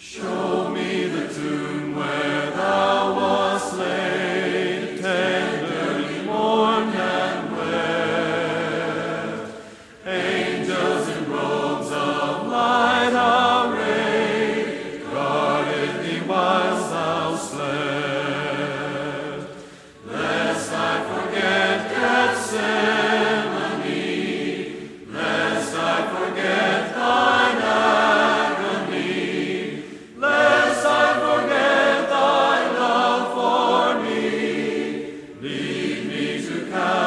Sure. come.